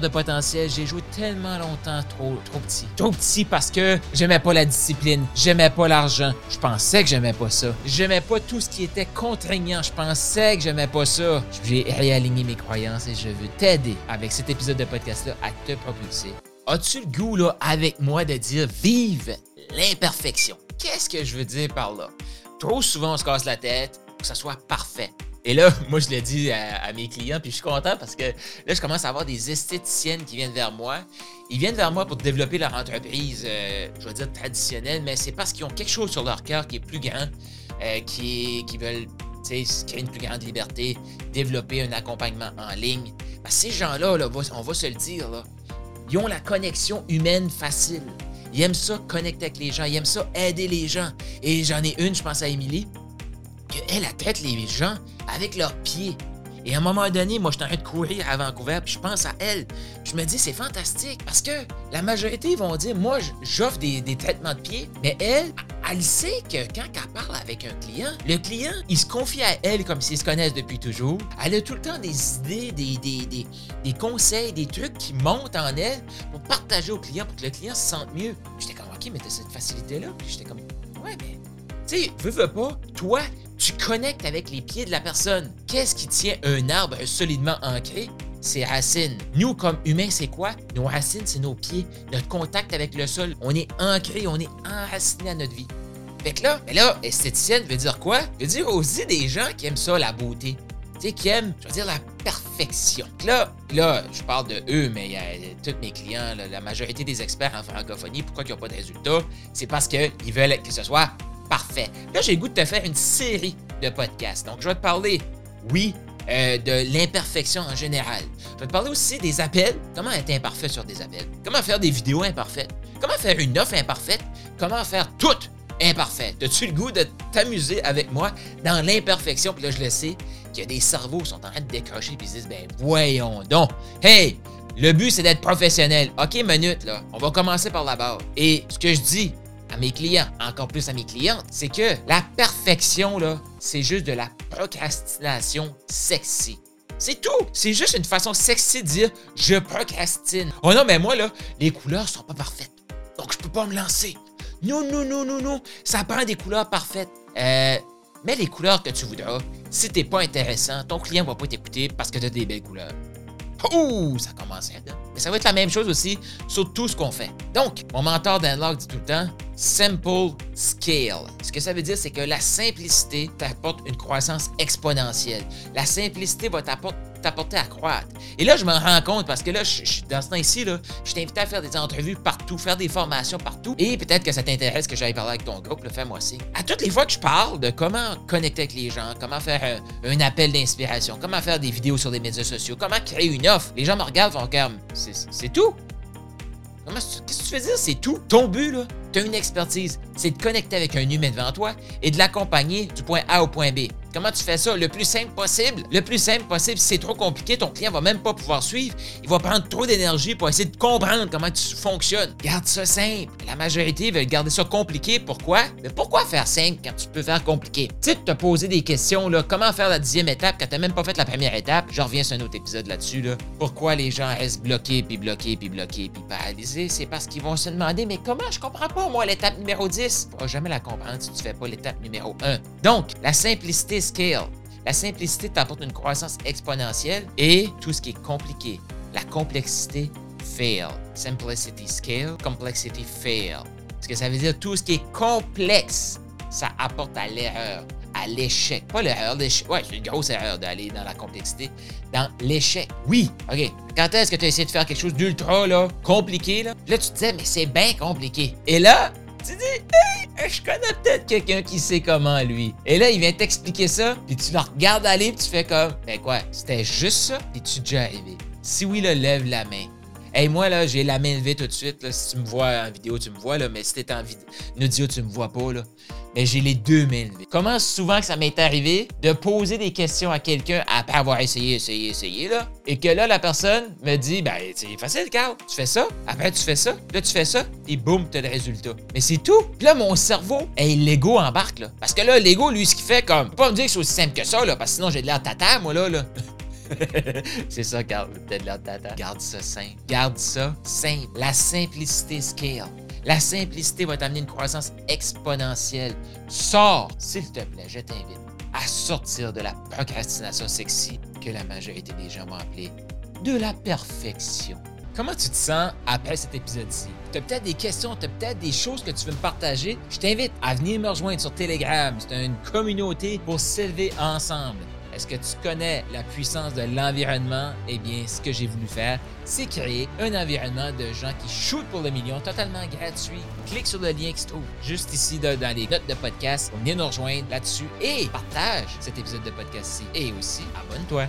de potentiel. J'ai joué tellement longtemps trop, trop petit. Trop petit parce que j'aimais pas la discipline, j'aimais pas l'argent. Je pensais que j'aimais pas ça. J'aimais pas tout ce qui était contraignant. Je pensais que j'aimais pas ça. J'ai réaligné mes croyances et je veux t'aider avec cet épisode de podcast-là à te propulser. As-tu le goût, là, avec moi, de dire vive l'imperfection? Qu'est-ce que je veux dire par là? Trop souvent, on se casse la tête pour que ça soit parfait. Et là, moi, je l'ai dit à, mes clients, puis je suis content parce que là, je commence à avoir des esthéticiennes qui viennent vers moi. Ils viennent vers moi pour développer leur entreprise, euh, je vais dire traditionnelle, mais c'est parce qu'ils ont quelque chose sur leur cœur qui est plus grand, euh, qui, qui veulent créer une plus grande liberté, développer un accompagnement en ligne. ces gens-là, là, on va se le dire, ils ont la connexion humaine facile. Ils aiment ça connecter avec les gens, ils aiment ça aider les gens. Et j'en ai une, je pense à Émilie, qu'elle, elle traite les gens avec leurs pieds. Et à un moment donné, moi, je suis en train de courir à Vancouver, puis je pense à elle. Je me dis, c'est fantastique, parce que la majorité vont dire, moi, j'offre des, traitements de pieds, mais elle, elle sait que quand elle parle avec un client, le client, il se confie à elle comme s'ils se connaissent depuis toujours. Elle a tout le temps des idées, des, des, des, conseils, des trucs qui montent en elle pour partager au client, pour que le client se sente mieux. J'étais comme, OK, mais t'as cette facilité-là? Puis j'étais comme, ouais, mais, tu sais, veux, veux pas, toi, tu connectes avec les pieds de la personne. Qu'est-ce qui tient un arbre solidement ancré? Ses racines. Nous, comme humains, c'est quoi? Nos racines, c'est nos pieds, notre contact avec le sol. On est ancré, on est enraciné à notre vie. Fait que là, mais là, esthéticienne veut dire quoi? Veut dire aussi des gens qui aiment ça, la beauté. Tu sais, qui aiment, je veux dire, la perfection. Là, là, je parle de eux, mais il y a tous mes clients, la majorité des experts en francophonie, pourquoi ils n'ont pas de résultats? C'est parce qu'ils veulent que ce soit Parfait. Là, j'ai le goût de te faire une série de podcasts. Donc, je vais te parler, oui, euh, de l'imperfection en général. Je vais te parler aussi des appels. Comment être imparfait sur des appels? Comment faire des vidéos imparfaites? Comment faire une offre imparfaite? Comment faire tout imparfait? As-tu le goût de t'amuser avec moi dans l'imperfection? Puis là, je le sais qu'il y a des cerveaux qui sont en train de décrocher et ils se disent, ben voyons donc. Hey, le but, c'est d'être professionnel. OK, minute, là. On va commencer par la base. Et ce que je dis, à mes clients, encore plus à mes clientes, c'est que la perfection, là, c'est juste de la procrastination sexy. C'est tout. C'est juste une façon sexy de dire je procrastine. Oh non, mais moi, là, les couleurs sont pas parfaites. Donc, je peux pas me lancer. Non, non, non, non, non. Ça prend des couleurs parfaites. Euh, mets les couleurs que tu voudras. Si t'es pas intéressant, ton client va pas t'écouter parce que t'as des belles couleurs. Ouh, ça commence à être. Mais ça va être la même chose aussi sur tout ce qu'on fait. Donc, mon mentor Dan Locke dit tout le temps Simple Scale. Ce que ça veut dire, c'est que la simplicité t'apporte une croissance exponentielle. La simplicité va t'apporter à croître. Et là, je me rends compte parce que là, je, dans ce temps-ci, je t'invite à faire des entrevues partout, faire des formations partout. Et peut-être que ça t'intéresse que j'aille parler avec ton groupe, fais-moi signe. À toutes les fois que je parle de comment connecter avec les gens, comment faire un, appel d'inspiration, comment faire des vidéos sur les médias sociaux, comment créer une offre, les gens me regardent, vont comme, c'est tout. Qu'est-ce que tu veux dire? C'est tout? Ton but, là, une expertise. C'est de connecter avec un humain devant toi et de l'accompagner du point A au point B. Comment tu fais ça? Le plus simple possible. Le plus simple possible, si c'est trop compliqué, ton client va même pas pouvoir suivre. Il va prendre trop d'énergie pour essayer de comprendre comment tu fonctionnes. Garde ça simple. La majorité veut garder ça compliqué. Pourquoi? Mais pourquoi faire simple quand tu peux faire compliqué? Tu sais, te poser des questions, là. Comment faire la dixième étape quand t'as même pas fait la première étape? Je reviens sur un autre épisode là-dessus, là. Pourquoi les gens restent bloqués, puis bloqués, puis bloqués, puis paralysés? C'est parce qu'ils vont se demander, mais comment? Je comprends pas, moi, l'étape numéro 10? Tu vas jamais la comprendre si tu fais pas l'étape numéro 1. Donc, la simplicité scale. La simplicité t'apporte une croissance exponentielle et tout ce qui est compliqué. La complexité fail. Simplicity scale, complexity fail. Ce que ça veut dire, tout ce qui est complexe, ça apporte à l'erreur, à l'échec. Pas l'erreur, l'échec. Ouais, c'est une grosse erreur d'aller dans la complexité. Dans l'échec. Oui, OK. Quand est-ce que tu as essayé de faire quelque chose d'ultra là, compliqué, là? Là, tu te disais, mais c'est bien compliqué. Et là, tu dis, hey, je connais peut-être quelqu'un qui sait comment, lui. Et là, il vient t'expliquer ça, puis tu le regardes aller, puis tu fais comme, ben quoi, c'était juste ça, et tu déjà arrivé? Si oui, là, lève la main. Hey, moi, là, j'ai la main levée tout de suite. Là. Si tu me vois en vidéo, tu me vois, là, mais si t'es en, en audio, tu me vois pas, là. Mais j'ai les deux mains levées. Comment souvent que ça m'est arrivé de poser des questions à quelqu'un après avoir essayé, essayé, essayé, là, et que là, la personne me dit, ben, c'est facile, Carl, tu fais ça, après tu fais ça, là, tu fais ça, et boum, t'as le résultat. Mais c'est tout. Puis là, mon cerveau, hey, l'ego embarque, là. Parce que là, l'ego, lui, ce qu'il fait, comme, pas me dire que c'est aussi simple que ça, là, parce que sinon, j'ai de l'air tata, moi, là, là. c'est ça, Carl, peut-être l'air tata. Garde ça simple. Garde ça simple. La simplicité scale. La simplicité va t'amener une croissance exponentielle. Sors, s'il te plaît, je t'invite à sortir de la procrastination sexy que la majorité des gens vont appeler de la perfection. Comment tu te sens après cet épisode-ci? Tu as peut-être des questions, tu as peut-être des choses que tu veux me partager? Je t'invite à venir me rejoindre sur Telegram. C'est une communauté pour s'élever ensemble. Est-ce que tu connais la puissance de l'environnement? Eh bien, ce que j'ai voulu faire, c'est créer un environnement de gens qui shootent pour le million totalement gratuit. Clique sur le lien qui se trouve juste ici dans les notes de podcast venir nous rejoindre là-dessus et partage cet épisode de podcast-ci. Et aussi, abonne-toi.